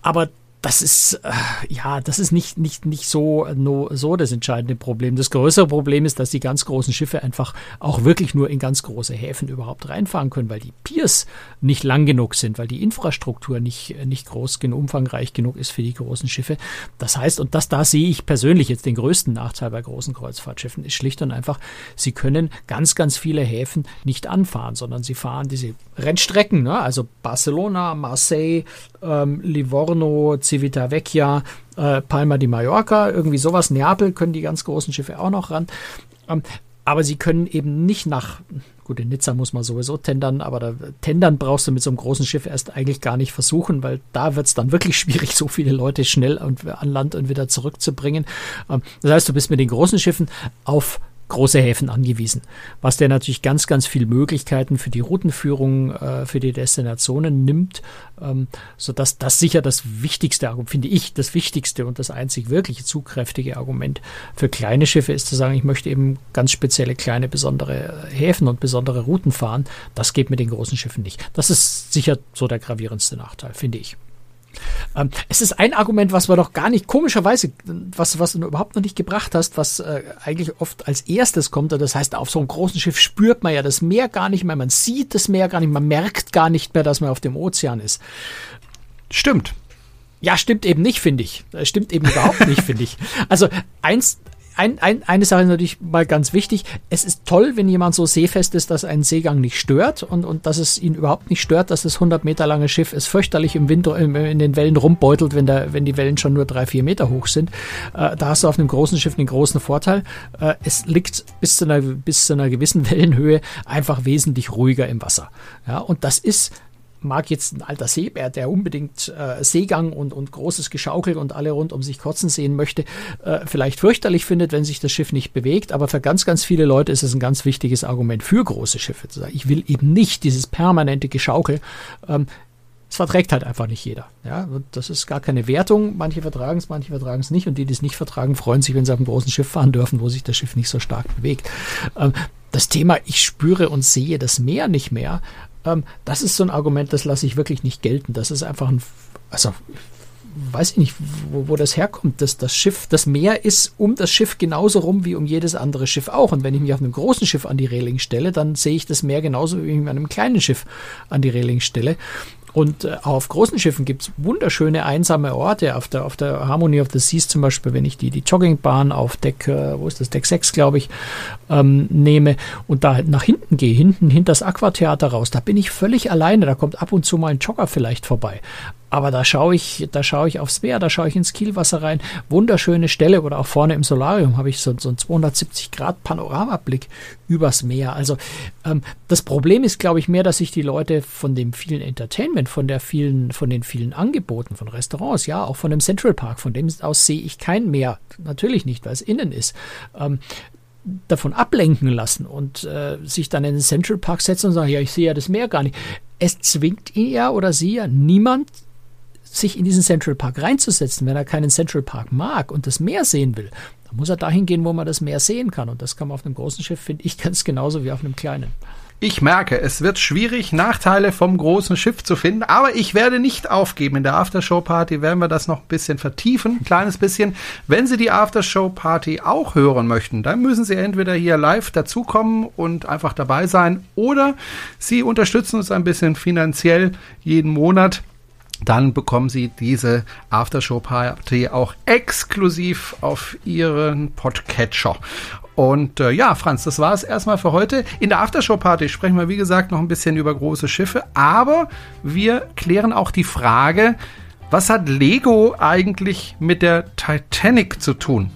aber das ist, äh, ja, das ist nicht, nicht, nicht so, no, so das entscheidende Problem. Das größere Problem ist, dass die ganz großen Schiffe einfach auch wirklich nur in ganz große Häfen überhaupt reinfahren können, weil die Piers nicht lang genug sind, weil die Infrastruktur nicht, nicht groß genug, umfangreich genug ist für die großen Schiffe. Das heißt, und das, da sehe ich persönlich jetzt den größten Nachteil bei großen Kreuzfahrtschiffen, ist schlicht und einfach, sie können ganz, ganz viele Häfen nicht anfahren, sondern sie fahren diese Rennstrecken, ne? also Barcelona, Marseille, ähm, Livorno, Civitavecchia, äh, Palma di Mallorca, irgendwie sowas. Neapel können die ganz großen Schiffe auch noch ran. Ähm, aber sie können eben nicht nach, gut, in Nizza muss man sowieso tendern, aber da, tendern brauchst du mit so einem großen Schiff erst eigentlich gar nicht versuchen, weil da wird es dann wirklich schwierig, so viele Leute schnell und, an Land und wieder zurückzubringen. Ähm, das heißt, du bist mit den großen Schiffen auf große Häfen angewiesen, was der natürlich ganz, ganz viel Möglichkeiten für die Routenführung, äh, für die Destinationen nimmt, ähm, so dass das sicher das wichtigste Argument, finde ich, das wichtigste und das einzig wirkliche zugkräftige Argument für kleine Schiffe ist zu sagen, ich möchte eben ganz spezielle kleine besondere Häfen und besondere Routen fahren. Das geht mit den großen Schiffen nicht. Das ist sicher so der gravierendste Nachteil, finde ich. Ähm, es ist ein Argument, was wir doch gar nicht, komischerweise, was, was du überhaupt noch nicht gebracht hast, was äh, eigentlich oft als erstes kommt. Das heißt, auf so einem großen Schiff spürt man ja das Meer gar nicht mehr, man sieht das Meer gar nicht, man merkt gar nicht mehr, dass man auf dem Ozean ist. Stimmt. Ja, stimmt eben nicht, finde ich. Stimmt eben überhaupt nicht, finde ich. Also eins, ein, ein, eine Sache ist natürlich mal ganz wichtig. Es ist toll, wenn jemand so seefest ist, dass ein Seegang nicht stört und, und dass es ihn überhaupt nicht stört, dass das 100 Meter lange Schiff es fürchterlich im Wind in den Wellen rumbeutelt, wenn, der, wenn die Wellen schon nur drei, vier Meter hoch sind. Äh, da hast du auf einem großen Schiff einen großen Vorteil. Äh, es liegt bis zu, einer, bis zu einer gewissen Wellenhöhe einfach wesentlich ruhiger im Wasser. Ja, und das ist mag jetzt ein alter Seebär, der unbedingt äh, Seegang und, und großes Geschaukel und alle rund um sich kotzen sehen möchte, äh, vielleicht fürchterlich findet, wenn sich das Schiff nicht bewegt. Aber für ganz, ganz viele Leute ist es ein ganz wichtiges Argument für große Schiffe zu sagen, ich will eben nicht dieses permanente Geschaukel. Ähm, es verträgt halt einfach nicht jeder. Ja, und das ist gar keine Wertung. Manche vertragen es, manche vertragen es nicht. Und die, die es nicht vertragen, freuen sich, wenn sie auf einem großen Schiff fahren dürfen, wo sich das Schiff nicht so stark bewegt. Ähm, das Thema, ich spüre und sehe das Meer nicht mehr, ähm, das ist so ein Argument, das lasse ich wirklich nicht gelten. Das ist einfach ein, also weiß ich nicht, wo, wo das herkommt. Das, das Schiff, das Meer ist um das Schiff genauso rum wie um jedes andere Schiff auch. Und wenn ich mich auf einem großen Schiff an die Reling stelle, dann sehe ich das Meer genauso wie ich mich an einem kleinen Schiff an die Reling stelle. Und äh, auf großen Schiffen gibt es wunderschöne einsame Orte. Auf der, auf der Harmony of the Seas zum Beispiel, wenn ich die, die Joggingbahn auf Deck, äh, wo ist das, Deck 6, glaube ich, ähm, nehme und da nach hinten gehe, hinten hinter das Aquatheater raus, da bin ich völlig alleine. Da kommt ab und zu mal ein Jogger vielleicht vorbei. Aber da schaue ich, da schaue ich aufs Meer, da schaue ich ins Kielwasser rein. Wunderschöne Stelle oder auch vorne im Solarium habe ich so, so einen 270 Grad Panoramablick übers Meer. Also ähm, das Problem ist, glaube ich, mehr, dass sich die Leute von dem vielen Entertainment, von der vielen, von den vielen Angeboten, von Restaurants, ja, auch von dem Central Park, von dem aus sehe ich kein Meer. Natürlich nicht, weil es innen ist. Ähm, davon ablenken lassen und äh, sich dann in den Central Park setzen und sagen, ja, ich sehe ja das Meer gar nicht. Es zwingt ihn ja oder sie ja niemand sich in diesen Central Park reinzusetzen, wenn er keinen Central Park mag und das Meer sehen will, dann muss er dahin gehen, wo man das Meer sehen kann. Und das kann man auf einem großen Schiff, finde ich, ganz genauso wie auf einem kleinen. Ich merke, es wird schwierig, Nachteile vom großen Schiff zu finden, aber ich werde nicht aufgeben. In der Aftershow-Party werden wir das noch ein bisschen vertiefen, ein kleines bisschen. Wenn Sie die Aftershow-Party auch hören möchten, dann müssen Sie entweder hier live dazukommen und einfach dabei sein oder Sie unterstützen uns ein bisschen finanziell jeden Monat dann bekommen Sie diese Aftershow-Party auch exklusiv auf Ihren Podcatcher. Und äh, ja, Franz, das war es erstmal für heute. In der Aftershow-Party sprechen wir, wie gesagt, noch ein bisschen über große Schiffe, aber wir klären auch die Frage, was hat Lego eigentlich mit der Titanic zu tun?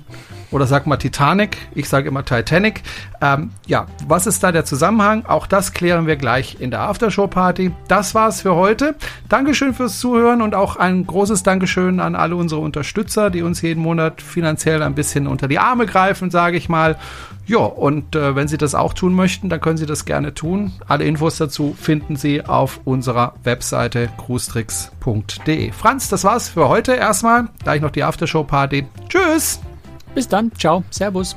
Oder sag mal Titanic. Ich sage immer Titanic. Ähm, ja, was ist da der Zusammenhang? Auch das klären wir gleich in der Aftershow-Party. Das war's für heute. Dankeschön fürs Zuhören und auch ein großes Dankeschön an alle unsere Unterstützer, die uns jeden Monat finanziell ein bisschen unter die Arme greifen, sage ich mal. Ja, und äh, wenn Sie das auch tun möchten, dann können Sie das gerne tun. Alle Infos dazu finden Sie auf unserer Webseite cruestricks.de. Franz, das war's für heute erstmal. Gleich noch die Aftershow-Party. Tschüss! Bis dann. Ciao. Servus.